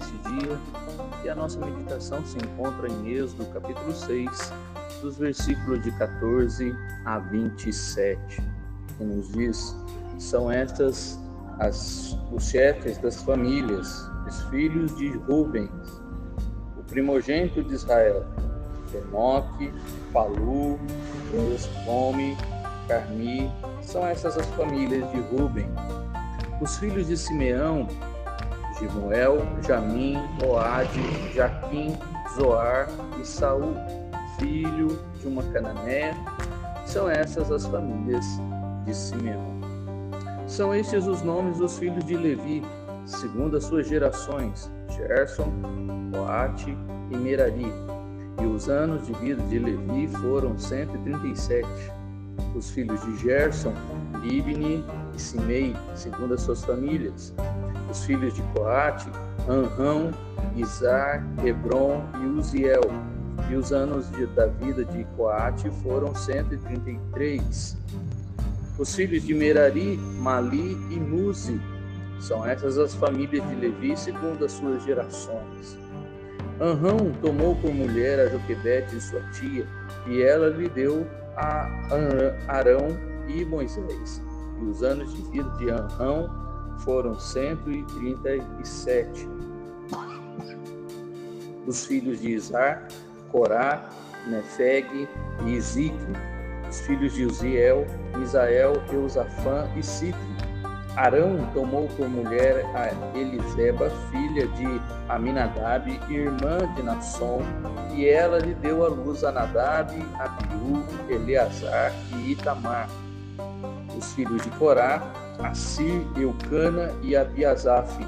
neste dia e a nossa meditação se encontra em Êxodo capítulo 6, dos versículos de 14 a 27, que nos diz: são estas as, os chefes das famílias, os filhos de Rubens, o primogênito de Israel, Enoque, Palu, Escome, Carmi, são essas as famílias de Ruben. Os filhos de Simeão, Jimuel, Jamim, Moade, Jaquim, Zoar e Saul, filho de uma cananeia. São essas as famílias de Simeão. São estes os nomes dos filhos de Levi, segundo as suas gerações, Gerson, Coate e Merari. E os anos de vida de Levi foram 137 os filhos de Gerson, Libni e Simei, segundo as suas famílias. Os filhos de Coate, Anrão, Izar, Hebron e Uziel. E os anos de, da vida de Coate foram 133. Os filhos de Merari, Mali e Muzi. São essas as famílias de Levi, segundo as suas gerações. Anrão tomou por mulher a Joquebede, sua tia, e ela lhe deu a Arão e Moisés. E os anos de vida de Arão foram 137. Os filhos de Isar, Corá, Nefeg e Ezequiel. Os filhos de Uziel, Isael, Eusafã e Citri Arão tomou por mulher a Eliseba, filha de Aminadab, irmã de Nasson, e ela lhe deu à luz a Nadab, Abiú, Eleazar e Itamar. Os filhos de Corá, Assir, Eucana e Abiasaf.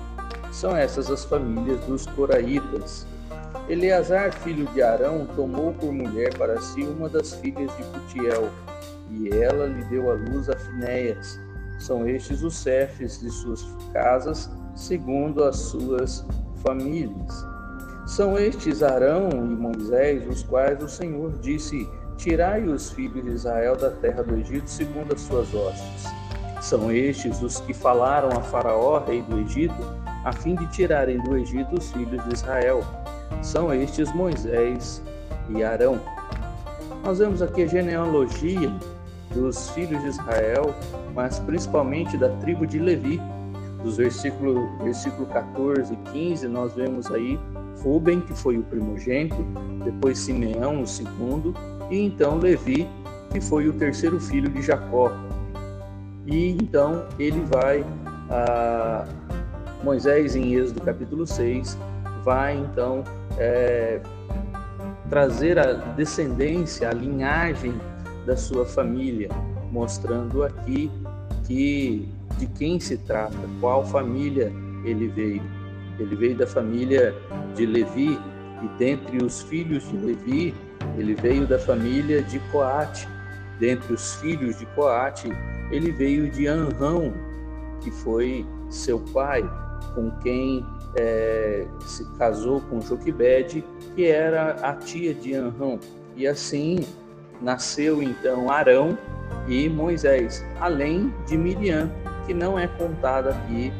São essas as famílias dos coraitas. Eleazar, filho de Arão, tomou por mulher para si uma das filhas de Putiel, e ela lhe deu à luz a Finéias. São estes os chefes de suas casas, segundo as suas famílias. São estes Arão e Moisés, os quais o Senhor disse: Tirai os filhos de Israel da terra do Egito, segundo as suas hostes. São estes os que falaram a Faraó, rei do Egito, a fim de tirarem do Egito os filhos de Israel. São estes Moisés e Arão. Nós vemos aqui a genealogia dos filhos de Israel, mas principalmente da tribo de Levi. Dos versículos versículo 14 e 15, nós vemos aí Ruben, que foi o primogênito, depois Simeão, o segundo, e então Levi, que foi o terceiro filho de Jacó. E então ele vai, a Moisés, em Êxodo capítulo 6, vai então é, trazer a descendência, a linhagem da sua família, mostrando aqui que de quem se trata, qual família ele veio. Ele veio da família de Levi e dentre os filhos de Levi, ele veio da família de Coate. Dentre os filhos de Coate, ele veio de Anrão, que foi seu pai, com quem é, se casou com Joquebede, que era a tia de Anrão. E assim nasceu então Arão e Moisés, além de Miriam, que não é contada aqui,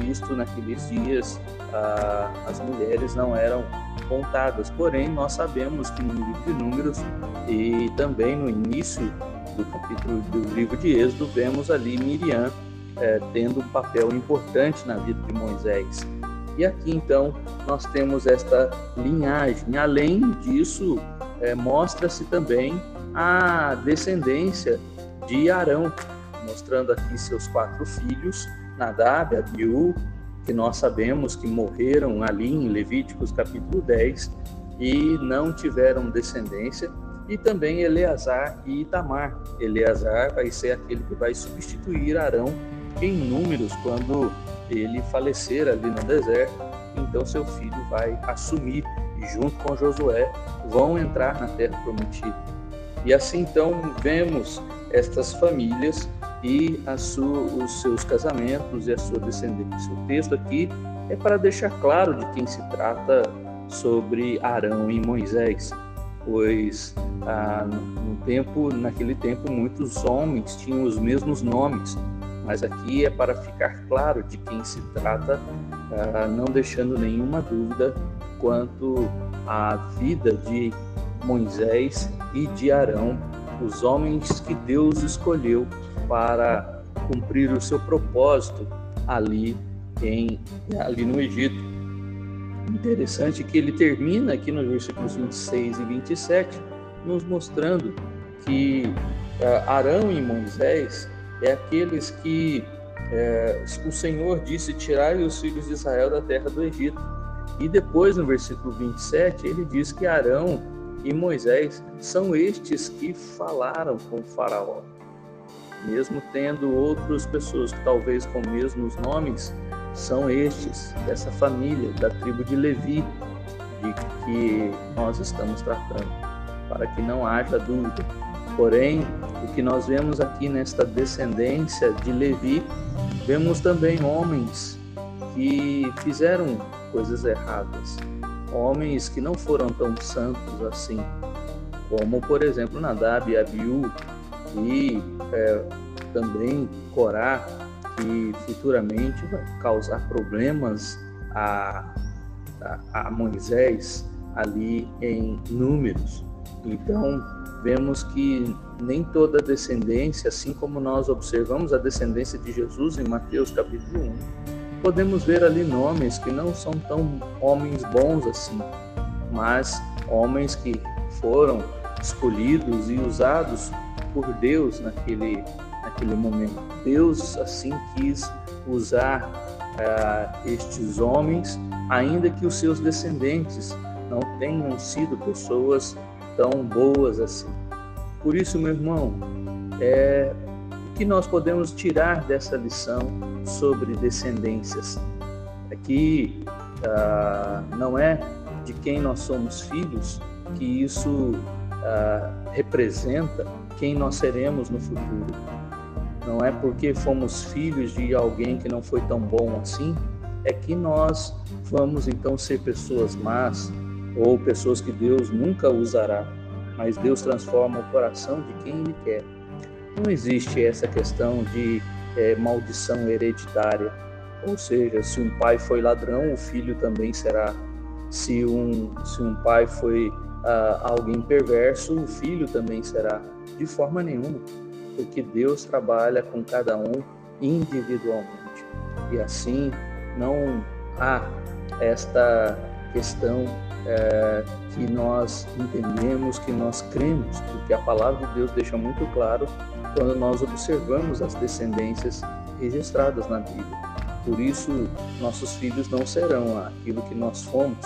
visto naqueles dias ah, as mulheres não eram contadas. Porém, nós sabemos que no livro de Números e também no início do capítulo do livro de Êxodo, vemos ali Miriam eh, tendo um papel importante na vida de Moisés. E aqui então nós temos esta linhagem. Além disso, eh, mostra-se também a descendência de Arão, mostrando aqui seus quatro filhos, Nadab, Abiú, que nós sabemos que morreram ali em Levíticos capítulo 10 e não tiveram descendência, e também Eleazar e Itamar. Eleazar vai ser aquele que vai substituir Arão em números quando ele falecer ali no deserto, então seu filho vai assumir e junto com Josué vão entrar na terra prometida. E assim então vemos estas famílias e sua, os seus casamentos e a sua descendência. O texto aqui é para deixar claro de quem se trata sobre Arão e Moisés, pois ah, no tempo, naquele tempo muitos homens tinham os mesmos nomes, mas aqui é para ficar claro de quem se trata, ah, não deixando nenhuma dúvida quanto à vida de Moisés e de Arão, os homens que Deus escolheu para cumprir o seu propósito ali em ali no Egito. Interessante que ele termina aqui nos versículos 26 e 27 nos mostrando que uh, Arão e Moisés é aqueles que uh, o Senhor disse tirai os filhos de Israel da terra do Egito. E depois no versículo 27 ele diz que Arão e Moisés são estes que falaram com faraó. Mesmo tendo outras pessoas, talvez com mesmos nomes, são estes, dessa família, da tribo de Levi, de que nós estamos tratando, para que não haja dúvida. Porém, o que nós vemos aqui nesta descendência de Levi, vemos também homens que fizeram coisas erradas, homens que não foram tão santos assim, como por exemplo Nadab e Abiú e é, também Corá, que futuramente vai causar problemas a, a, a Moisés ali em números. Então, vemos que nem toda descendência, assim como nós observamos a descendência de Jesus em Mateus capítulo 1, podemos ver ali nomes que não são tão homens bons assim, mas homens que foram escolhidos e usados por Deus naquele, naquele momento. Deus assim quis usar uh, estes homens, ainda que os seus descendentes não tenham sido pessoas tão boas assim. Por isso, meu irmão, é, que nós podemos tirar dessa lição sobre descendências? É que uh, não é de quem nós somos filhos que isso uh, representa quem nós seremos no futuro. Não é porque fomos filhos de alguém que não foi tão bom assim, é que nós vamos então ser pessoas más ou pessoas que Deus nunca usará, mas Deus transforma o coração de quem Ele quer. Não existe essa questão de é, maldição hereditária, ou seja, se um pai foi ladrão, o filho também será. Se um, se um pai foi ah, alguém perverso, o filho também será. De forma nenhuma, porque Deus trabalha com cada um individualmente. E assim não há esta questão é, que nós entendemos, que nós cremos, porque a palavra de Deus deixa muito claro quando nós observamos as descendências registradas na Bíblia. Por isso, nossos filhos não serão aquilo que nós fomos,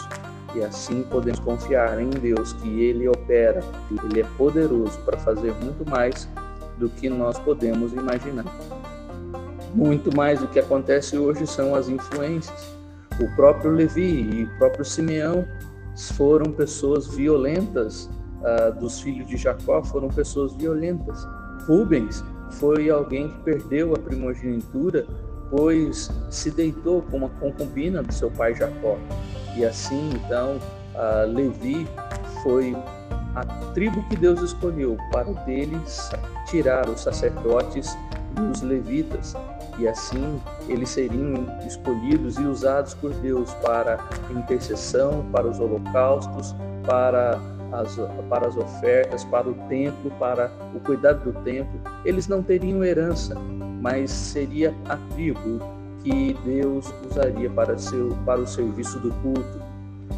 e assim podemos confiar em Deus que Ele opera, Ele é poderoso para fazer muito mais do que nós podemos imaginar. Muito mais do que acontece hoje são as influências. O próprio Levi e o próprio Simeão foram pessoas violentas, uh, dos filhos de Jacó foram pessoas violentas. Rubens foi alguém que perdeu a primogenitura, pois se deitou com uma concubina do seu pai Jacó. E assim, então, uh, Levi foi a tribo que Deus escolheu para deles tirar os sacerdotes e os levitas, e assim eles seriam escolhidos e usados por Deus para intercessão, para os holocaustos, para as, para as ofertas, para o templo, para o cuidado do templo. Eles não teriam herança, mas seria a tribo que Deus usaria para, seu, para o serviço do culto.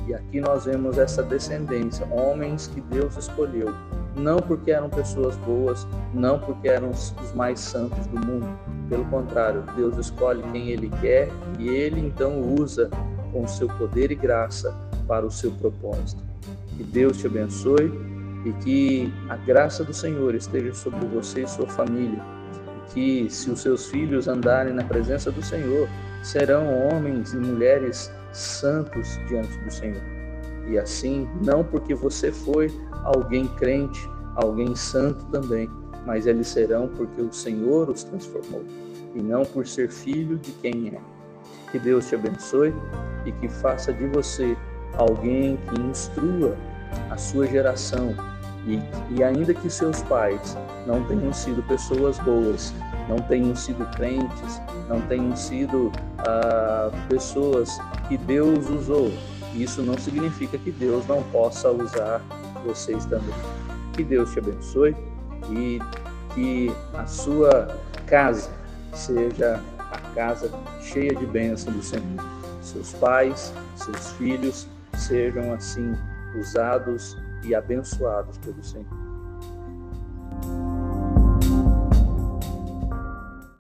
E aqui nós vemos essa descendência, homens que Deus escolheu, não porque eram pessoas boas, não porque eram os mais santos do mundo. Pelo contrário, Deus escolhe quem Ele quer e Ele então usa com seu poder e graça para o seu propósito. Que Deus te abençoe e que a graça do Senhor esteja sobre você e sua família que, se os seus filhos andarem na presença do Senhor, serão homens e mulheres santos diante do Senhor. E assim, não porque você foi alguém crente, alguém santo também, mas eles serão porque o Senhor os transformou, e não por ser filho de quem é. Que Deus te abençoe e que faça de você alguém que instrua a sua geração e, e ainda que seus pais não tenham sido pessoas boas, não tenham sido crentes, não tenham sido ah, pessoas que Deus usou. Isso não significa que Deus não possa usar vocês também. Que Deus te abençoe e que a sua casa seja a casa cheia de bênçãos do Senhor. Seus pais, seus filhos sejam assim usados e abençoados pelo Senhor.